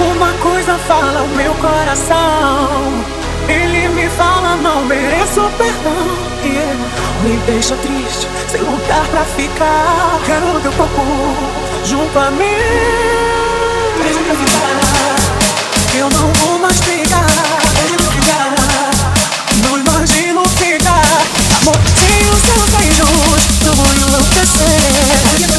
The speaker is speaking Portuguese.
Alguma coisa fala o meu coração. Ele me fala, não mereço perdão. Yeah. Me deixa triste, sem lugar pra ficar. Quero teu corpo junto a mim. Deixa pra ficar. Eu não vou mais brigar. Deixa pra ficar. Não imagino ficar. Amor, sem os seus beijos, tudo enlouquecer.